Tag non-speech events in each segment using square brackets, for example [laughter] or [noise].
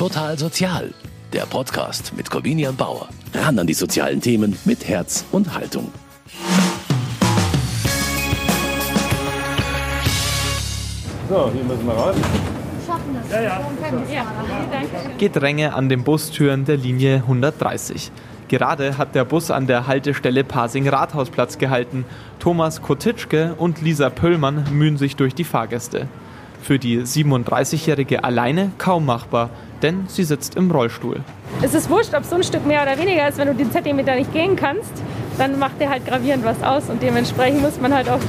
Total Sozial, der Podcast mit Corvinian Bauer. Ran an die sozialen Themen mit Herz und Haltung. So, hier müssen wir raus. Ja, ja. Gedränge an den Bustüren der Linie 130. Gerade hat der Bus an der Haltestelle Pasing-Rathausplatz gehalten. Thomas Kotitschke und Lisa Pöllmann mühen sich durch die Fahrgäste. Für die 37-Jährige alleine kaum machbar, denn sie sitzt im Rollstuhl. Es ist wurscht, ob so ein Stück mehr oder weniger ist. Wenn du den Zentimeter nicht gehen kannst, dann macht der halt gravierend was aus. Und dementsprechend muss man halt auf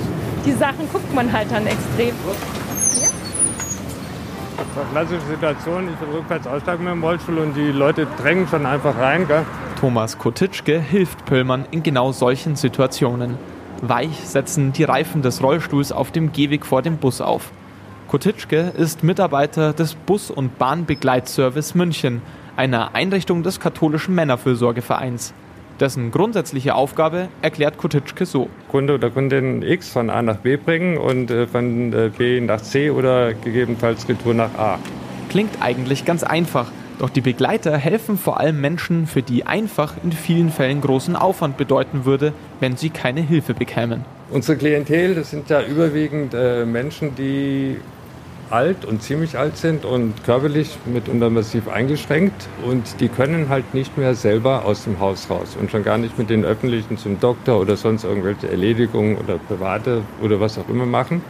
die Sachen, guckt man halt dann extrem. Das eine klassische Situation, ich will rückwärts aussteigen mit dem Rollstuhl und die Leute drängen schon einfach rein. Gell? Thomas Kotitschke hilft Pöllmann in genau solchen Situationen. Weich setzen die Reifen des Rollstuhls auf dem Gehweg vor dem Bus auf. Kotitschke ist Mitarbeiter des Bus- und Bahnbegleitservice München, einer Einrichtung des katholischen Männerfürsorgevereins. Dessen grundsätzliche Aufgabe erklärt Kotitschke so. Kunde oder Kundin X von A nach B bringen und äh, von äh, B nach C oder gegebenenfalls Retour nach A. Klingt eigentlich ganz einfach, doch die Begleiter helfen vor allem Menschen, für die einfach in vielen Fällen großen Aufwand bedeuten würde, wenn sie keine Hilfe bekämen. Unsere Klientel, das sind ja überwiegend äh, Menschen, die alt und ziemlich alt sind und körperlich mitunter massiv eingeschränkt und die können halt nicht mehr selber aus dem Haus raus und schon gar nicht mit den Öffentlichen zum Doktor oder sonst irgendwelche Erledigungen oder private oder was auch immer machen.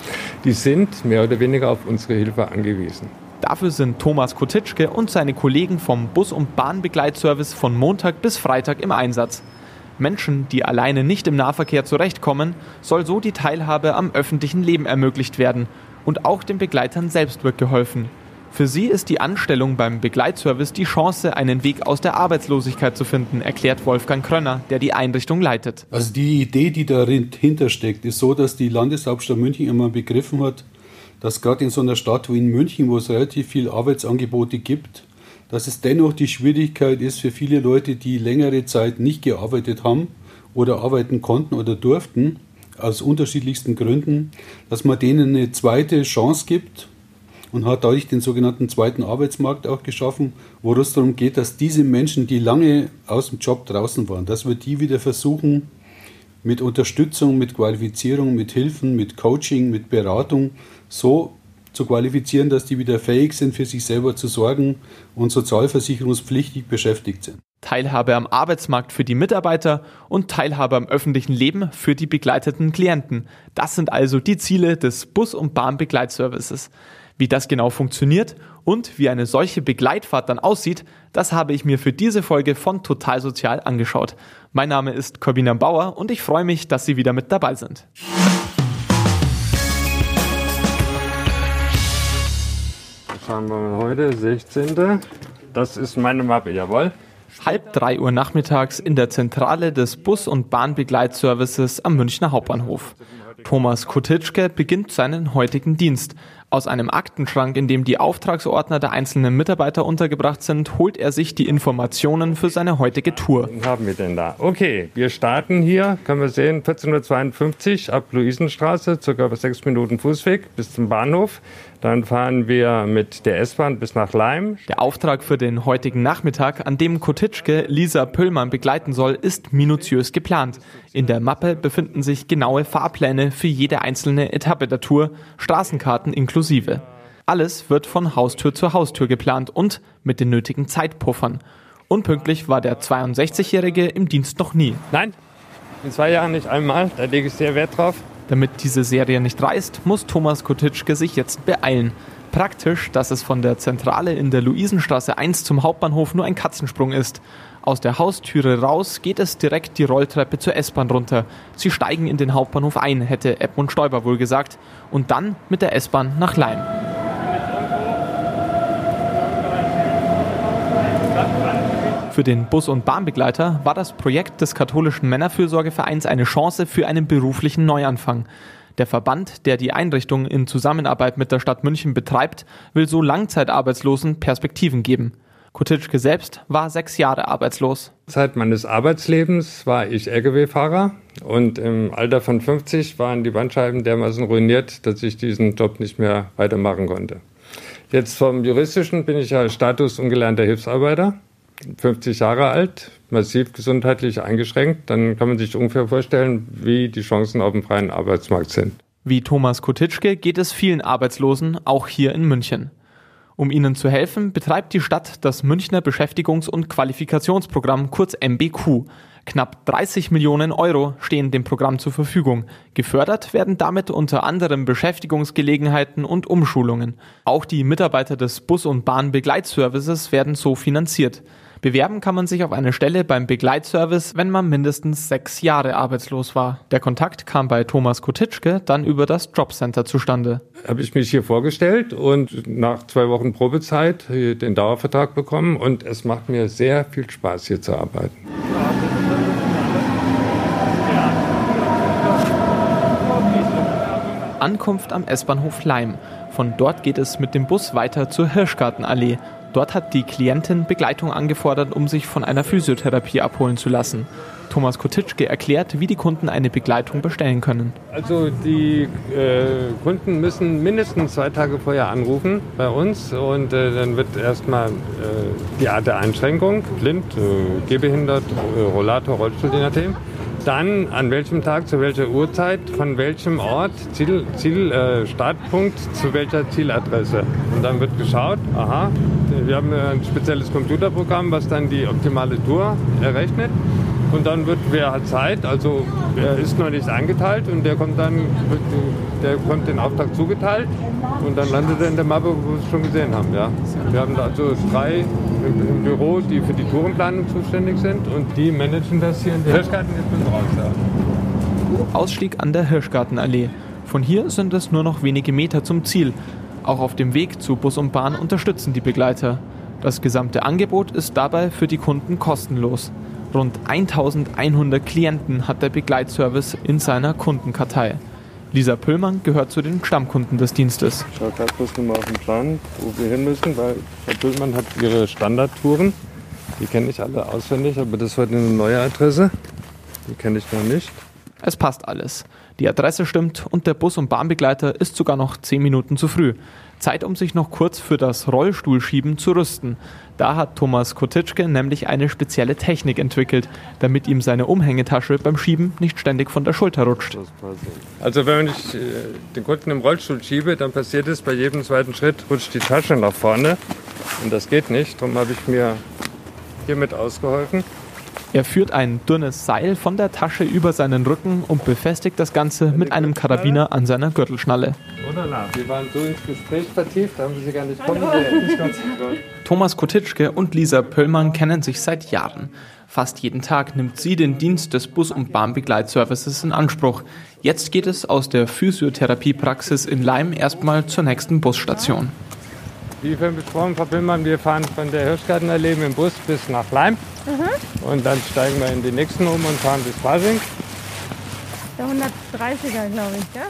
Die sind mehr oder weniger auf unsere Hilfe angewiesen. Dafür sind Thomas Kotitschke und seine Kollegen vom Bus- und Bahnbegleitservice von Montag bis Freitag im Einsatz. Menschen, die alleine nicht im Nahverkehr zurechtkommen, soll so die Teilhabe am öffentlichen Leben ermöglicht werden und auch den Begleitern selbst wird geholfen. Für sie ist die Anstellung beim Begleitservice die Chance, einen Weg aus der Arbeitslosigkeit zu finden, erklärt Wolfgang Krönner, der die Einrichtung leitet. Also die Idee, die dahinter steckt, ist so, dass die Landeshauptstadt München immer begriffen hat, dass gerade in so einer Stadt wie in München, wo es relativ viele Arbeitsangebote gibt, dass es dennoch die Schwierigkeit ist für viele Leute, die längere Zeit nicht gearbeitet haben oder arbeiten konnten oder durften, aus unterschiedlichsten Gründen, dass man denen eine zweite Chance gibt und hat dadurch den sogenannten zweiten Arbeitsmarkt auch geschaffen, wo es darum geht, dass diese Menschen, die lange aus dem Job draußen waren, dass wir die wieder versuchen, mit Unterstützung, mit Qualifizierung, mit Hilfen, mit Coaching, mit Beratung so zu qualifizieren, dass die wieder fähig sind, für sich selber zu sorgen und sozialversicherungspflichtig beschäftigt sind. Teilhabe am Arbeitsmarkt für die Mitarbeiter und Teilhabe am öffentlichen Leben für die begleiteten Klienten. Das sind also die Ziele des Bus- und Bahnbegleitservices. Wie das genau funktioniert und wie eine solche Begleitfahrt dann aussieht, das habe ich mir für diese Folge von Total Sozial angeschaut. Mein Name ist Corbina Bauer und ich freue mich, dass Sie wieder mit dabei sind. Schauen wir mal heute, 16. Das ist meine Mappe, jawohl. Halb drei Uhr nachmittags in der Zentrale des Bus- und Bahnbegleitservices am Münchner Hauptbahnhof. Thomas Kotitschke beginnt seinen heutigen Dienst. Aus einem Aktenschrank, in dem die Auftragsordner der einzelnen Mitarbeiter untergebracht sind, holt er sich die Informationen für seine heutige Tour. Was haben wir denn da? Okay, wir starten hier, können wir sehen, 14.52 Uhr ab Luisenstraße, circa sechs Minuten Fußweg bis zum Bahnhof. Dann fahren wir mit der S-Bahn bis nach Leim. Der Auftrag für den heutigen Nachmittag, an dem Kotitschke Lisa Pöllmann begleiten soll, ist minutiös geplant. In der Mappe befinden sich genaue Fahrpläne für jede einzelne Etappe der Tour, Straßenkarten inklusive. Alles wird von Haustür zu Haustür geplant und mit den nötigen Zeitpuffern. Unpünktlich war der 62-Jährige im Dienst noch nie. Nein, in zwei Jahren nicht einmal, da lege ich sehr Wert drauf. Damit diese Serie nicht reißt, muss Thomas Kotitschke sich jetzt beeilen. Praktisch, dass es von der Zentrale in der Luisenstraße 1 zum Hauptbahnhof nur ein Katzensprung ist. Aus der Haustüre raus geht es direkt die Rolltreppe zur S-Bahn runter. Sie steigen in den Hauptbahnhof ein, hätte Edmund Stoiber wohl gesagt. Und dann mit der S-Bahn nach Leim. Für den Bus- und Bahnbegleiter war das Projekt des katholischen Männerfürsorgevereins eine Chance für einen beruflichen Neuanfang. Der Verband, der die Einrichtung in Zusammenarbeit mit der Stadt München betreibt, will so Langzeitarbeitslosen Perspektiven geben. Kutitschke selbst war sechs Jahre arbeitslos. Zeit meines Arbeitslebens war ich Lkw-Fahrer und im Alter von 50 waren die Bandscheiben dermaßen ruiniert, dass ich diesen Job nicht mehr weitermachen konnte. Jetzt vom juristischen bin ich ja Status ungelernter Hilfsarbeiter, 50 Jahre alt, massiv gesundheitlich eingeschränkt. Dann kann man sich ungefähr vorstellen, wie die Chancen auf dem freien Arbeitsmarkt sind. Wie Thomas Kotitschke geht es vielen Arbeitslosen, auch hier in München. Um ihnen zu helfen, betreibt die Stadt das Münchner Beschäftigungs- und Qualifikationsprogramm kurz MBQ. Knapp 30 Millionen Euro stehen dem Programm zur Verfügung. Gefördert werden damit unter anderem Beschäftigungsgelegenheiten und Umschulungen. Auch die Mitarbeiter des Bus- und Bahnbegleitservices werden so finanziert. Bewerben kann man sich auf eine Stelle beim Begleitservice, wenn man mindestens sechs Jahre arbeitslos war. Der Kontakt kam bei Thomas Kotitschke dann über das Jobcenter zustande. Habe ich mich hier vorgestellt und nach zwei Wochen Probezeit den Dauervertrag bekommen und es macht mir sehr viel Spaß hier zu arbeiten. Ankunft am S-Bahnhof Leim. Von dort geht es mit dem Bus weiter zur Hirschgartenallee. Dort hat die Klientin Begleitung angefordert, um sich von einer Physiotherapie abholen zu lassen. Thomas Kotitschke erklärt, wie die Kunden eine Begleitung bestellen können. Also die äh, Kunden müssen mindestens zwei Tage vorher anrufen bei uns und äh, dann wird erstmal äh, die Art der Einschränkung, blind, äh, gehbehindert, äh, Rollator, Rollstuhl, je nachdem. Dann an welchem Tag, zu welcher Uhrzeit, von welchem Ort, Ziel, Ziel äh, Startpunkt, zu welcher Zieladresse. Und dann wird geschaut, aha, wir haben ein spezielles Computerprogramm, was dann die optimale Tour errechnet. Und dann wird, wer hat Zeit, also er ist noch nicht eingeteilt und der kommt dann, der kommt den Auftrag zugeteilt und dann landet er in der Mappe, wo wir es schon gesehen haben. Ja. Wir haben also drei im Büro, die für die Tourenplanung zuständig sind und die managen das hier in der Hirschgarten. Ja. Ausstieg an der Hirschgartenallee. Von hier sind es nur noch wenige Meter zum Ziel. Auch auf dem Weg zu Bus und Bahn unterstützen die Begleiter. Das gesamte Angebot ist dabei für die Kunden kostenlos. Rund 1100 Klienten hat der Begleitservice in seiner Kundenkartei. Lisa Pöllmann gehört zu den Stammkunden des Dienstes. Ich schaue gerade bloß mal auf den Plan, wo wir hin müssen, weil Frau Pöllmann hat ihre Standardtouren. Die kenne ich alle auswendig, aber das war eine neue Adresse. Die kenne ich noch nicht. Es passt alles. Die Adresse stimmt und der Bus- und Bahnbegleiter ist sogar noch 10 Minuten zu früh. Zeit, um sich noch kurz für das Rollstuhlschieben zu rüsten. Da hat Thomas Kotitschke nämlich eine spezielle Technik entwickelt, damit ihm seine Umhängetasche beim Schieben nicht ständig von der Schulter rutscht. Also wenn ich äh, den Kunden im Rollstuhl schiebe, dann passiert es bei jedem zweiten Schritt, rutscht die Tasche nach vorne. Und das geht nicht. Darum habe ich mir hiermit ausgeholfen. Er führt ein dünnes Seil von der Tasche über seinen Rücken und befestigt das Ganze mit einem Karabiner an seiner Gürtelschnalle. Wir waren so ins Gespräch vertieft, da haben Sie gar nicht kommen. Thomas Kotitschke und Lisa Pöllmann kennen sich seit Jahren. Fast jeden Tag nimmt sie den Dienst des Bus- und Bahnbegleitservices in Anspruch. Jetzt geht es aus der Physiotherapiepraxis in Leim erstmal zur nächsten Busstation. Wie vorhin besprochen, Frau Pillmann, wir fahren von der Hirschgartenallee mit dem Bus bis nach Leim. Mhm. Und dann steigen wir in den nächsten um und fahren bis Pasing. Der 130er, glaube ich, ja?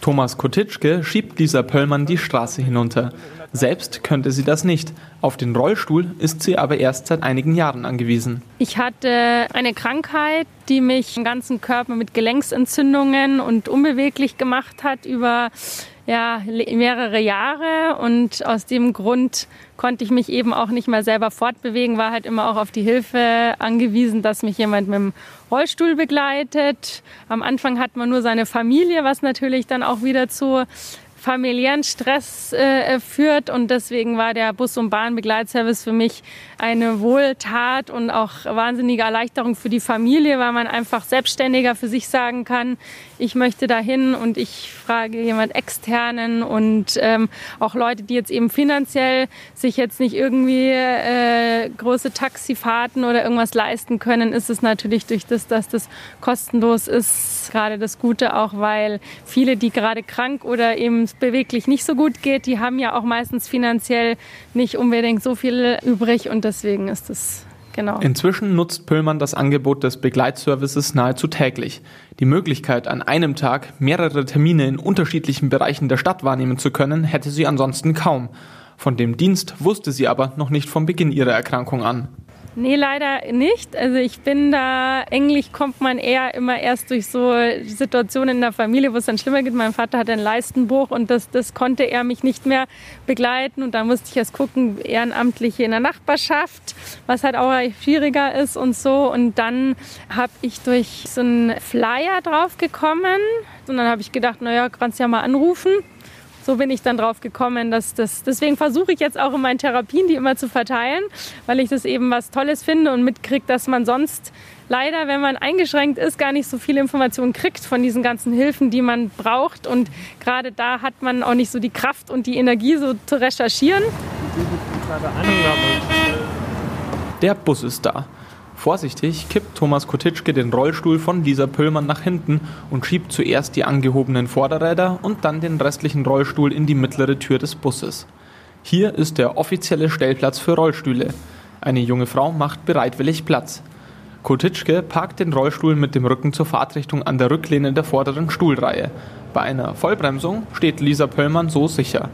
Thomas Kotitschke schiebt Lisa Pöllmann die Straße hinunter. Selbst könnte sie das nicht. Auf den Rollstuhl ist sie aber erst seit einigen Jahren angewiesen. Ich hatte eine Krankheit, die mich im ganzen Körper mit Gelenksentzündungen und unbeweglich gemacht hat über ja, mehrere Jahre und aus dem Grund konnte ich mich eben auch nicht mehr selber fortbewegen, war halt immer auch auf die Hilfe angewiesen, dass mich jemand mit dem Rollstuhl begleitet. Am Anfang hat man nur seine Familie, was natürlich dann auch wieder zu familiären Stress äh, führt. Und deswegen war der Bus- und Bahnbegleitservice für mich eine Wohltat und auch wahnsinnige Erleichterung für die Familie, weil man einfach selbstständiger für sich sagen kann, ich möchte dahin und ich frage jemand externen und ähm, auch Leute, die jetzt eben finanziell sich jetzt nicht irgendwie äh, große Taxifahrten oder irgendwas leisten können, ist es natürlich durch das, dass das kostenlos ist, gerade das Gute auch, weil viele, die gerade krank oder eben beweglich nicht so gut geht, die haben ja auch meistens finanziell nicht unbedingt so viel übrig und deswegen ist es Genau. Inzwischen nutzt Pöllmann das Angebot des Begleitservices nahezu täglich. Die Möglichkeit, an einem Tag mehrere Termine in unterschiedlichen Bereichen der Stadt wahrnehmen zu können, hätte sie ansonsten kaum. Von dem Dienst wusste sie aber noch nicht vom Beginn ihrer Erkrankung an. Nee, leider nicht. Also ich bin da, eigentlich kommt man eher immer erst durch so Situationen in der Familie, wo es dann schlimmer geht. Mein Vater hatte einen Leistenbruch und das, das konnte er mich nicht mehr begleiten. Und da musste ich erst gucken, Ehrenamtliche in der Nachbarschaft, was halt auch schwieriger ist und so. Und dann habe ich durch so einen Flyer drauf gekommen. Und dann habe ich gedacht, naja, kannst ja mal anrufen so bin ich dann drauf gekommen, dass das, deswegen versuche ich jetzt auch in meinen Therapien, die immer zu verteilen, weil ich das eben was Tolles finde und mitkriege, dass man sonst leider, wenn man eingeschränkt ist, gar nicht so viele Informationen kriegt von diesen ganzen Hilfen, die man braucht. Und gerade da hat man auch nicht so die Kraft und die Energie, so zu recherchieren. Der Bus ist da. Vorsichtig kippt Thomas Kotitschke den Rollstuhl von Lisa Pöllmann nach hinten und schiebt zuerst die angehobenen Vorderräder und dann den restlichen Rollstuhl in die mittlere Tür des Busses. Hier ist der offizielle Stellplatz für Rollstühle. Eine junge Frau macht bereitwillig Platz. Kotitschke parkt den Rollstuhl mit dem Rücken zur Fahrtrichtung an der Rücklehne der vorderen Stuhlreihe. Bei einer Vollbremsung steht Lisa Pöllmann so sicher.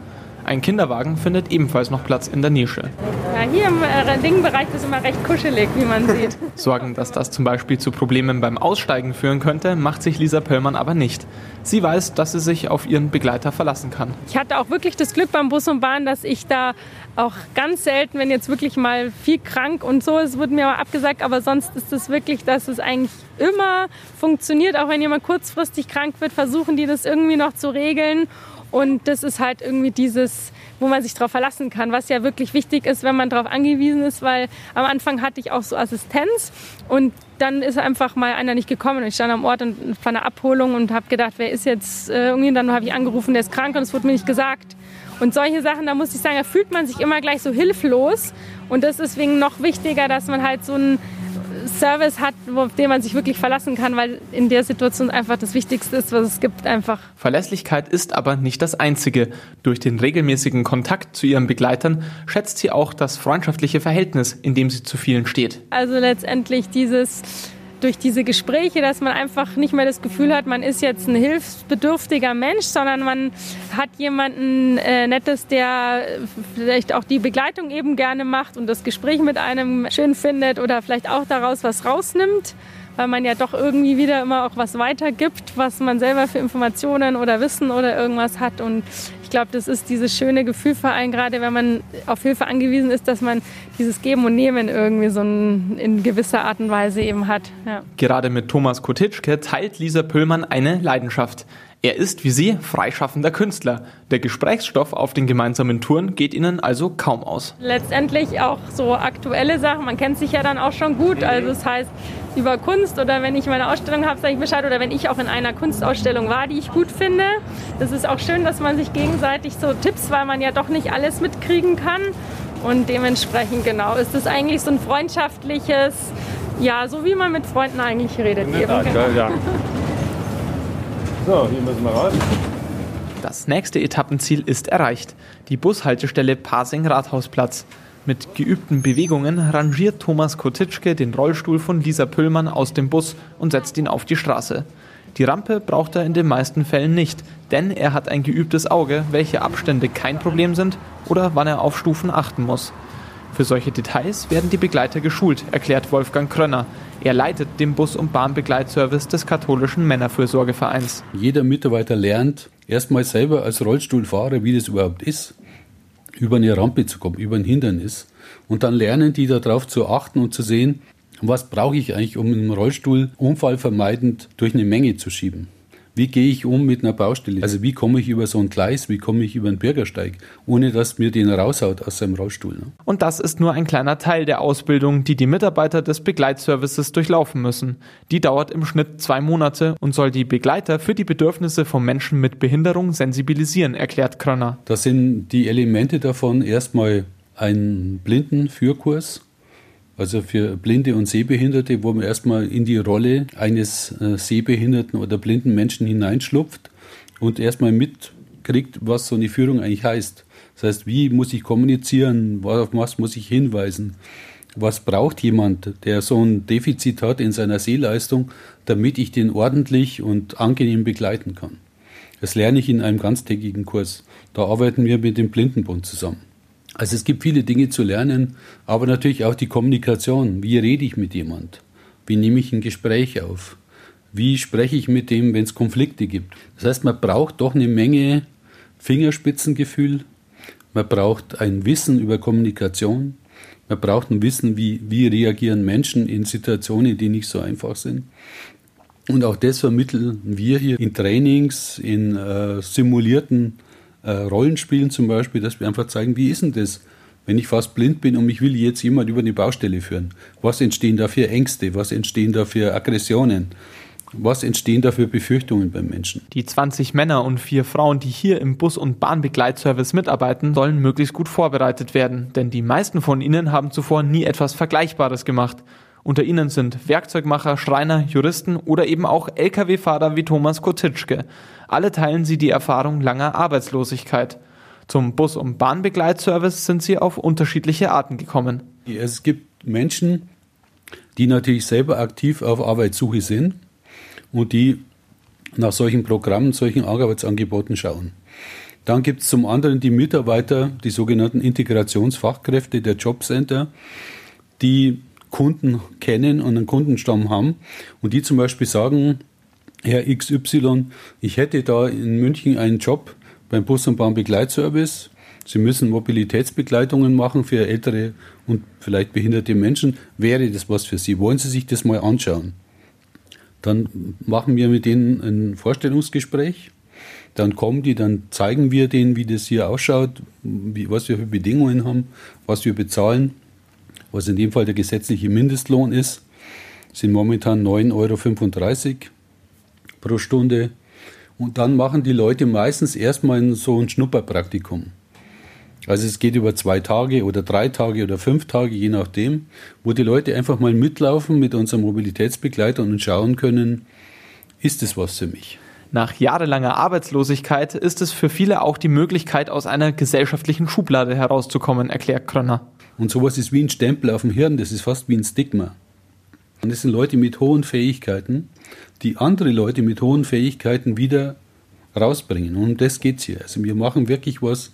Ein Kinderwagen findet ebenfalls noch Platz in der Nische. Ja, hier im äh, Dingbereich ist immer recht kuschelig, wie man sieht. [laughs] Sorgen, dass das zum Beispiel zu Problemen beim Aussteigen führen könnte, macht sich Lisa Pöllmann aber nicht. Sie weiß, dass sie sich auf ihren Begleiter verlassen kann. Ich hatte auch wirklich das Glück beim Bus und Bahn, dass ich da auch ganz selten, wenn jetzt wirklich mal viel krank und so ist, wurde mir mal abgesagt, aber sonst ist es wirklich, dass es eigentlich immer funktioniert. Auch wenn jemand kurzfristig krank wird, versuchen die das irgendwie noch zu regeln. Und das ist halt irgendwie dieses, wo man sich darauf verlassen kann, was ja wirklich wichtig ist, wenn man darauf angewiesen ist, weil am Anfang hatte ich auch so Assistenz und dann ist einfach mal einer nicht gekommen und ich stand am Ort und von der Abholung und habe gedacht, wer ist jetzt äh, irgendwie, dann habe ich angerufen, der ist krank und es wurde mir nicht gesagt. Und solche Sachen, da muss ich sagen, da fühlt man sich immer gleich so hilflos und das ist deswegen noch wichtiger, dass man halt so ein Service hat, auf den man sich wirklich verlassen kann, weil in der Situation einfach das Wichtigste ist, was es gibt, einfach. Verlässlichkeit ist aber nicht das Einzige. Durch den regelmäßigen Kontakt zu ihren Begleitern schätzt sie auch das freundschaftliche Verhältnis, in dem sie zu vielen steht. Also letztendlich dieses durch diese Gespräche, dass man einfach nicht mehr das Gefühl hat, man ist jetzt ein hilfsbedürftiger Mensch, sondern man hat jemanden äh, Nettes, der vielleicht auch die Begleitung eben gerne macht und das Gespräch mit einem schön findet oder vielleicht auch daraus was rausnimmt weil man ja doch irgendwie wieder immer auch was weitergibt, was man selber für Informationen oder Wissen oder irgendwas hat. Und ich glaube, das ist dieses schöne Gefühl vor allem gerade, wenn man auf Hilfe angewiesen ist, dass man dieses Geben und Nehmen irgendwie so ein, in gewisser Art und Weise eben hat. Ja. Gerade mit Thomas Kotitschke teilt Lisa Püllmann eine Leidenschaft. Er ist wie sie freischaffender Künstler. Der Gesprächsstoff auf den gemeinsamen Touren geht ihnen also kaum aus. Letztendlich auch so aktuelle Sachen. Man kennt sich ja dann auch schon gut. Also das heißt, über Kunst oder wenn ich meine Ausstellung habe, sage ich Bescheid. Oder wenn ich auch in einer Kunstausstellung war, die ich gut finde. Das ist auch schön, dass man sich gegenseitig so Tipps, weil man ja doch nicht alles mitkriegen kann. Und dementsprechend genau ist es eigentlich so ein freundschaftliches, ja, so wie man mit Freunden eigentlich redet. Eben, genau. ja. So, hier müssen wir raus. Das nächste Etappenziel ist erreicht. Die Bushaltestelle Pasing-Rathausplatz. Mit geübten Bewegungen rangiert Thomas Kotitschke den Rollstuhl von Lisa Püllmann aus dem Bus und setzt ihn auf die Straße. Die Rampe braucht er in den meisten Fällen nicht, denn er hat ein geübtes Auge, welche Abstände kein Problem sind oder wann er auf Stufen achten muss. Für solche Details werden die Begleiter geschult, erklärt Wolfgang Krönner. Er leitet den Bus- und Bahnbegleitservice des katholischen Männerfürsorgevereins. Jeder Mitarbeiter lernt erstmal selber als Rollstuhlfahrer, wie das überhaupt ist, über eine Rampe zu kommen, über ein Hindernis. Und dann lernen die darauf zu achten und zu sehen, was brauche ich eigentlich, um einen Rollstuhl unfallvermeidend durch eine Menge zu schieben wie gehe ich um mit einer Baustelle? Also wie komme ich über so ein Gleis, wie komme ich über einen Bürgersteig, ohne dass mir den raushaut aus seinem Rollstuhl. Ne? Und das ist nur ein kleiner Teil der Ausbildung, die die Mitarbeiter des Begleitservices durchlaufen müssen. Die dauert im Schnitt zwei Monate und soll die Begleiter für die Bedürfnisse von Menschen mit Behinderung sensibilisieren, erklärt Kröner. Das sind die Elemente davon erstmal ein Blindenführkurs, also für Blinde und Sehbehinderte, wo man erstmal in die Rolle eines äh, sehbehinderten oder blinden Menschen hineinschlupft und erstmal mitkriegt, was so eine Führung eigentlich heißt. Das heißt, wie muss ich kommunizieren, auf was muss ich hinweisen, was braucht jemand, der so ein Defizit hat in seiner Sehleistung, damit ich den ordentlich und angenehm begleiten kann. Das lerne ich in einem ganztägigen Kurs. Da arbeiten wir mit dem Blindenbund zusammen. Also es gibt viele Dinge zu lernen, aber natürlich auch die Kommunikation. Wie rede ich mit jemand? Wie nehme ich ein Gespräch auf? Wie spreche ich mit dem, wenn es Konflikte gibt? Das heißt, man braucht doch eine Menge Fingerspitzengefühl. Man braucht ein Wissen über Kommunikation. Man braucht ein Wissen, wie, wie reagieren Menschen in Situationen, die nicht so einfach sind. Und auch das vermitteln wir hier in Trainings, in äh, simulierten äh, Rollenspielen zum Beispiel, dass wir einfach zeigen, wie ist denn das, wenn ich fast blind bin und mich will jetzt jemand über die Baustelle führen? Was entstehen da für Ängste? Was entstehen da für Aggressionen? Was entstehen da für Befürchtungen beim Menschen? Die 20 Männer und vier Frauen, die hier im Bus- und Bahnbegleitservice mitarbeiten, sollen möglichst gut vorbereitet werden, denn die meisten von ihnen haben zuvor nie etwas Vergleichbares gemacht. Unter ihnen sind Werkzeugmacher, Schreiner, Juristen oder eben auch Lkw-Fahrer wie Thomas Kotitschke. Alle teilen sie die Erfahrung langer Arbeitslosigkeit. Zum Bus- und Bahnbegleitservice sind sie auf unterschiedliche Arten gekommen. Es gibt Menschen, die natürlich selber aktiv auf Arbeitssuche sind und die nach solchen Programmen, solchen Arbeitsangeboten schauen. Dann gibt es zum anderen die Mitarbeiter, die sogenannten Integrationsfachkräfte der Jobcenter, die Kunden kennen und einen Kundenstamm haben und die zum Beispiel sagen, Herr XY, ich hätte da in München einen Job beim Bus- und Bahnbegleitservice. Sie müssen Mobilitätsbegleitungen machen für ältere und vielleicht behinderte Menschen. Wäre das was für Sie? Wollen Sie sich das mal anschauen? Dann machen wir mit denen ein Vorstellungsgespräch. Dann kommen die, dann zeigen wir denen, wie das hier ausschaut, wie, was wir für Bedingungen haben, was wir bezahlen was in dem Fall der gesetzliche Mindestlohn ist, sind momentan 9,35 Euro pro Stunde. Und dann machen die Leute meistens erstmal so ein Schnupperpraktikum. Also es geht über zwei Tage oder drei Tage oder fünf Tage, je nachdem, wo die Leute einfach mal mitlaufen mit unserem Mobilitätsbegleiter und schauen können, ist es was für mich. Nach jahrelanger Arbeitslosigkeit ist es für viele auch die Möglichkeit, aus einer gesellschaftlichen Schublade herauszukommen, erklärt Krönner. Und sowas ist wie ein Stempel auf dem Hirn, das ist fast wie ein Stigma. Und das sind Leute mit hohen Fähigkeiten, die andere Leute mit hohen Fähigkeiten wieder rausbringen. Und um das geht es hier. Also wir machen wirklich was,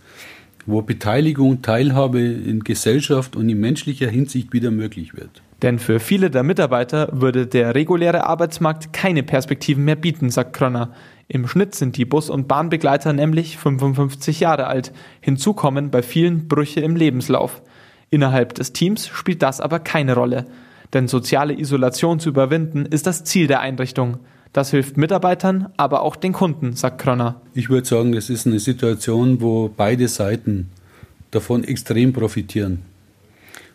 wo Beteiligung, Teilhabe in Gesellschaft und in menschlicher Hinsicht wieder möglich wird. Denn für viele der Mitarbeiter würde der reguläre Arbeitsmarkt keine Perspektiven mehr bieten, sagt Krönner. Im Schnitt sind die Bus- und Bahnbegleiter nämlich 55 Jahre alt. Hinzu kommen bei vielen Brüche im Lebenslauf. Innerhalb des Teams spielt das aber keine Rolle. Denn soziale Isolation zu überwinden ist das Ziel der Einrichtung. Das hilft Mitarbeitern, aber auch den Kunden, sagt Krönner. Ich würde sagen, das ist eine Situation, wo beide Seiten davon extrem profitieren.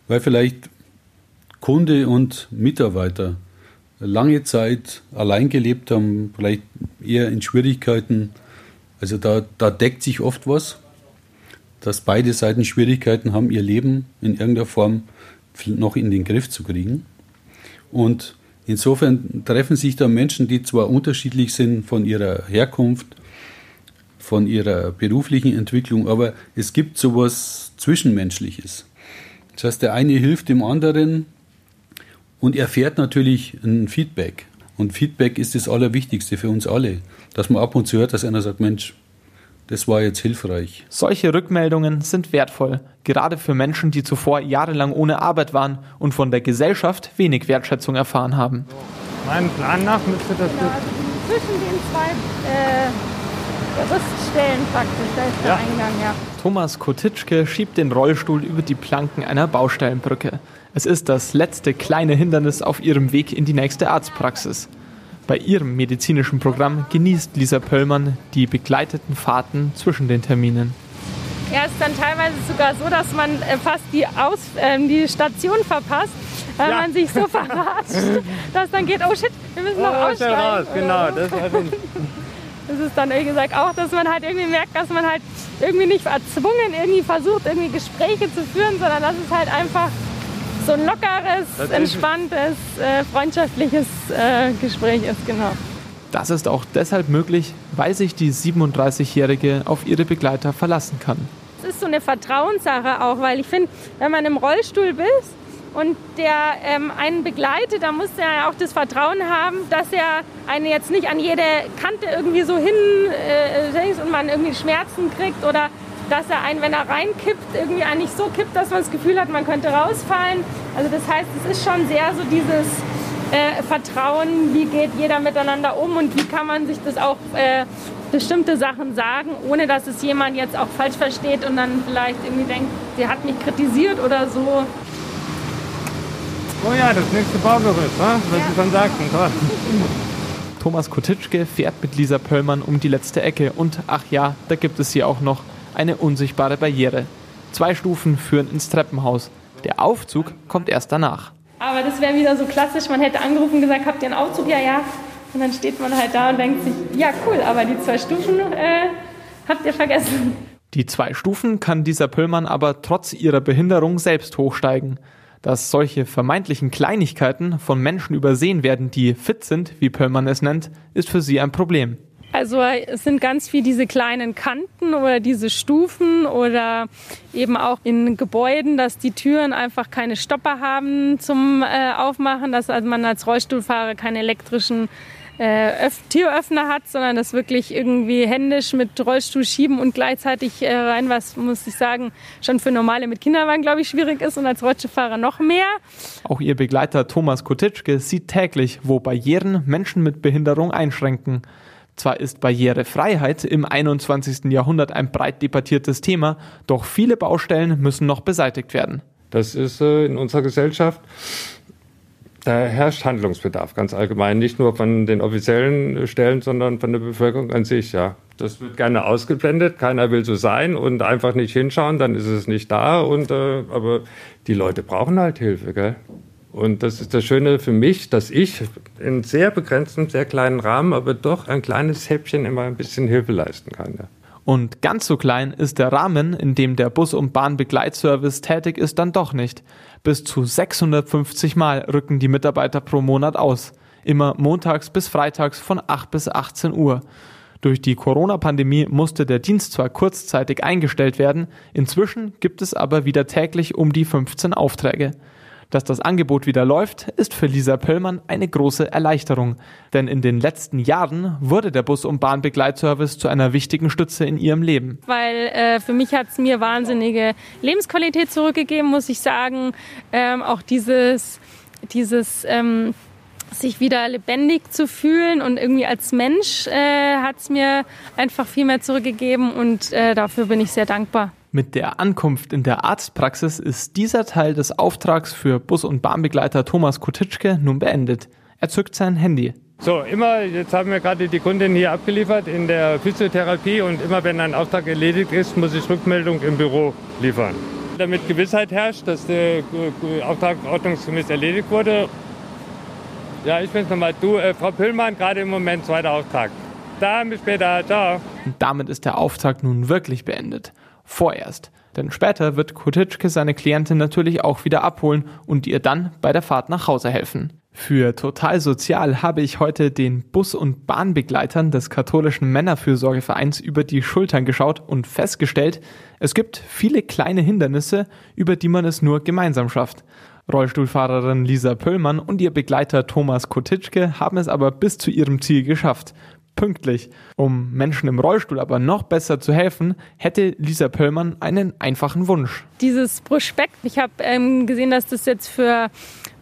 Weil vielleicht Kunde und Mitarbeiter lange Zeit allein gelebt haben, vielleicht eher in Schwierigkeiten. Also da, da deckt sich oft was dass beide Seiten Schwierigkeiten haben, ihr Leben in irgendeiner Form noch in den Griff zu kriegen. Und insofern treffen sich da Menschen, die zwar unterschiedlich sind von ihrer Herkunft, von ihrer beruflichen Entwicklung, aber es gibt sowas Zwischenmenschliches. Das heißt, der eine hilft dem anderen und erfährt natürlich ein Feedback. Und Feedback ist das Allerwichtigste für uns alle, dass man ab und zu hört, dass einer sagt, Mensch, das war jetzt hilfreich. Solche Rückmeldungen sind wertvoll, gerade für Menschen, die zuvor jahrelang ohne Arbeit waren und von der Gesellschaft wenig Wertschätzung erfahren haben. Mein Plan nach müsste das genau, zwischen den zwei äh, Rüststellen praktisch, da ist der Eingang, ja. Thomas Kotitschke schiebt den Rollstuhl über die Planken einer Baustellenbrücke. Es ist das letzte kleine Hindernis auf ihrem Weg in die nächste Arztpraxis. Bei ihrem medizinischen Programm genießt Lisa Pöllmann die begleiteten Fahrten zwischen den Terminen. Ja, es ist dann teilweise sogar so, dass man äh, fast die, Aus, äh, die Station verpasst, weil ja. man sich so [laughs] verratscht, dass dann geht, oh shit, wir müssen noch oh, aussteigen. Raus. Genau, das, [laughs] das ist dann irgendwie gesagt auch, dass man halt irgendwie merkt, dass man halt irgendwie nicht erzwungen irgendwie versucht, irgendwie Gespräche zu führen, sondern dass es halt einfach so ein lockeres, entspanntes, äh, freundschaftliches äh, Gespräch ist, genau. Das ist auch deshalb möglich, weil sich die 37-Jährige auf ihre Begleiter verlassen kann. Es ist so eine Vertrauenssache auch, weil ich finde, wenn man im Rollstuhl bist und der ähm, einen begleitet, dann muss er ja auch das Vertrauen haben, dass er einen jetzt nicht an jede Kante irgendwie so hin äh, und man irgendwie Schmerzen kriegt oder dass er einen, wenn er reinkippt, irgendwie eigentlich so kippt, dass man das Gefühl hat, man könnte rausfallen. Also das heißt, es ist schon sehr so dieses äh, Vertrauen, wie geht jeder miteinander um und wie kann man sich das auch äh, bestimmte Sachen sagen, ohne dass es jemand jetzt auch falsch versteht und dann vielleicht irgendwie denkt, sie hat mich kritisiert oder so. Oh ja, das nächste Baugerüst, was ja. Sie schon sagten. Toll. Thomas Kotitschke fährt mit Lisa Pöllmann um die letzte Ecke und ach ja, da gibt es hier auch noch eine unsichtbare Barriere. Zwei Stufen führen ins Treppenhaus. Der Aufzug kommt erst danach. Aber das wäre wieder so klassisch, man hätte angerufen und gesagt, habt ihr einen Aufzug? Ja, ja. Und dann steht man halt da und denkt sich, ja cool, aber die zwei Stufen äh, habt ihr vergessen. Die zwei Stufen kann dieser Pöllmann aber trotz ihrer Behinderung selbst hochsteigen. Dass solche vermeintlichen Kleinigkeiten von Menschen übersehen werden, die fit sind, wie Pöllmann es nennt, ist für sie ein Problem. Also es sind ganz viel diese kleinen Kanten oder diese Stufen oder eben auch in Gebäuden, dass die Türen einfach keine Stopper haben zum äh, Aufmachen, dass also man als Rollstuhlfahrer keine elektrischen äh, Türöffner hat, sondern das wirklich irgendwie händisch mit Rollstuhl schieben und gleichzeitig äh, rein, was muss ich sagen, schon für normale mit Kinderwagen, glaube ich, schwierig ist und als Rollstuhlfahrer noch mehr. Auch ihr Begleiter Thomas Kotitschke sieht täglich, wo Barrieren Menschen mit Behinderung einschränken. Zwar ist Barrierefreiheit im 21. Jahrhundert ein breit debattiertes Thema, doch viele Baustellen müssen noch beseitigt werden. Das ist äh, in unserer Gesellschaft da herrscht Handlungsbedarf ganz allgemein, nicht nur von den offiziellen Stellen, sondern von der Bevölkerung an sich. Ja, das wird gerne ausgeblendet. Keiner will so sein und einfach nicht hinschauen, dann ist es nicht da. Und äh, aber die Leute brauchen halt Hilfe, gell? Und das ist das Schöne für mich, dass ich in sehr begrenztem, sehr kleinen Rahmen, aber doch ein kleines Häppchen immer ein bisschen Hilfe leisten kann. Ja. Und ganz so klein ist der Rahmen, in dem der Bus- und Bahnbegleitservice tätig ist, dann doch nicht. Bis zu 650 Mal rücken die Mitarbeiter pro Monat aus. Immer montags bis freitags von 8 bis 18 Uhr. Durch die Corona-Pandemie musste der Dienst zwar kurzzeitig eingestellt werden, inzwischen gibt es aber wieder täglich um die 15 Aufträge. Dass das Angebot wieder läuft, ist für Lisa Pöllmann eine große Erleichterung. Denn in den letzten Jahren wurde der Bus- und Bahnbegleitservice zu einer wichtigen Stütze in ihrem Leben. Weil äh, für mich hat es mir wahnsinnige Lebensqualität zurückgegeben, muss ich sagen. Ähm, auch dieses, dieses ähm, sich wieder lebendig zu fühlen und irgendwie als Mensch äh, hat es mir einfach viel mehr zurückgegeben und äh, dafür bin ich sehr dankbar. Mit der Ankunft in der Arztpraxis ist dieser Teil des Auftrags für Bus- und Bahnbegleiter Thomas Kutitschke nun beendet. Er zückt sein Handy. So, immer, jetzt haben wir gerade die Kundin hier abgeliefert in der Physiotherapie und immer wenn ein Auftrag erledigt ist, muss ich Rückmeldung im Büro liefern. Damit Gewissheit herrscht, dass der Auftrag ordnungsgemäß erledigt wurde. Ja, ich bin's nochmal. Du, äh, Frau Püllmann, gerade im Moment zweiter Auftrag. Dann bis später. Ciao. Und damit ist der Auftrag nun wirklich beendet vorerst. Denn später wird Kutitschke seine Klientin natürlich auch wieder abholen und ihr dann bei der Fahrt nach Hause helfen. Für Total Sozial habe ich heute den Bus- und Bahnbegleitern des katholischen Männerfürsorgevereins über die Schultern geschaut und festgestellt, es gibt viele kleine Hindernisse, über die man es nur gemeinsam schafft. Rollstuhlfahrerin Lisa Pöllmann und ihr Begleiter Thomas Kotitschke haben es aber bis zu ihrem Ziel geschafft pünktlich. Um Menschen im Rollstuhl aber noch besser zu helfen, hätte Lisa Pöllmann einen einfachen Wunsch. Dieses Prospekt, ich habe ähm, gesehen, dass das jetzt für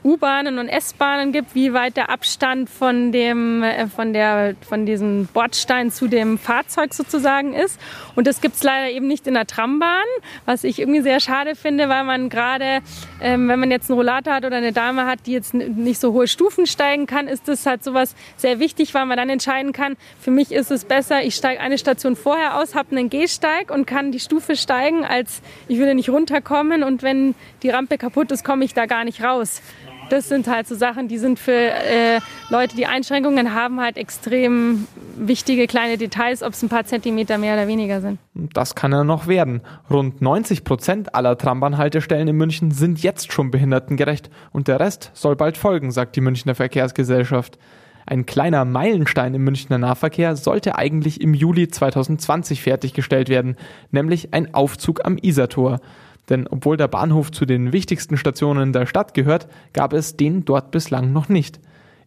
U-Bahnen und S-Bahnen gibt, wie weit der Abstand von dem, äh, von der, von diesem Bordstein zu dem Fahrzeug sozusagen ist. Und das gibt es leider eben nicht in der Trambahn, was ich irgendwie sehr schade finde, weil man gerade, ähm, wenn man jetzt einen Rollator hat oder eine Dame hat, die jetzt nicht so hohe Stufen steigen kann, ist das halt sowas sehr wichtig, weil man dann entscheiden kann, für mich ist es besser, ich steige eine Station vorher aus, habe einen Gehsteig und kann die Stufe steigen, als ich würde nicht runterkommen und wenn die Rampe kaputt ist, komme ich da gar nicht raus. Das sind halt so Sachen, die sind für äh, Leute, die Einschränkungen haben, halt extrem wichtige kleine Details, ob es ein paar Zentimeter mehr oder weniger sind. Das kann ja noch werden. Rund 90 Prozent aller Trambahnhaltestellen in München sind jetzt schon behindertengerecht und der Rest soll bald folgen, sagt die Münchner Verkehrsgesellschaft. Ein kleiner Meilenstein im Münchner Nahverkehr sollte eigentlich im Juli 2020 fertiggestellt werden, nämlich ein Aufzug am Isartor. Denn obwohl der Bahnhof zu den wichtigsten Stationen der Stadt gehört, gab es den dort bislang noch nicht.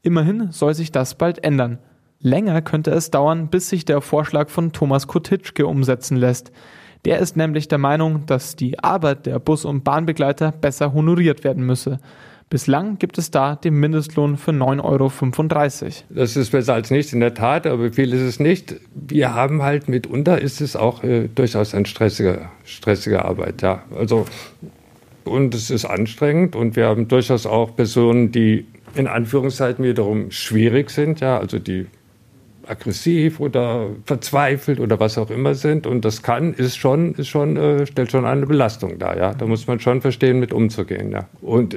Immerhin soll sich das bald ändern. Länger könnte es dauern, bis sich der Vorschlag von Thomas Kotitschke umsetzen lässt. Der ist nämlich der Meinung, dass die Arbeit der Bus- und Bahnbegleiter besser honoriert werden müsse. Bislang gibt es da den Mindestlohn für 9,35 Euro. Das ist besser als nichts, in der Tat, aber viel ist es nicht. Wir haben halt mitunter ist es auch äh, durchaus eine stressige, stressige Arbeit, ja. Also, und es ist anstrengend und wir haben durchaus auch Personen, die in Anführungszeichen wiederum schwierig sind, ja, also die aggressiv oder verzweifelt oder was auch immer sind. Und das kann, ist schon, ist schon, äh, stellt schon eine Belastung dar, ja. Da muss man schon verstehen, mit umzugehen, ja. Und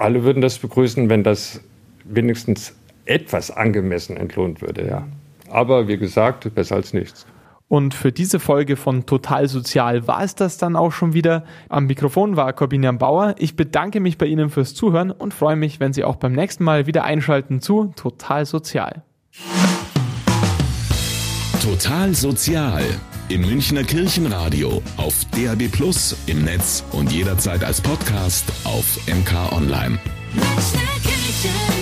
alle würden das begrüßen, wenn das wenigstens etwas angemessen entlohnt würde, ja. Aber wie gesagt, besser als nichts. Und für diese Folge von Total Sozial war es das dann auch schon wieder. Am Mikrofon war Corbinian Bauer. Ich bedanke mich bei Ihnen fürs Zuhören und freue mich, wenn Sie auch beim nächsten Mal wieder einschalten zu Total Sozial. Total Sozial im Münchner Kirchenradio, auf DAB Plus, im Netz und jederzeit als Podcast auf MK Online. Münchner Kirche.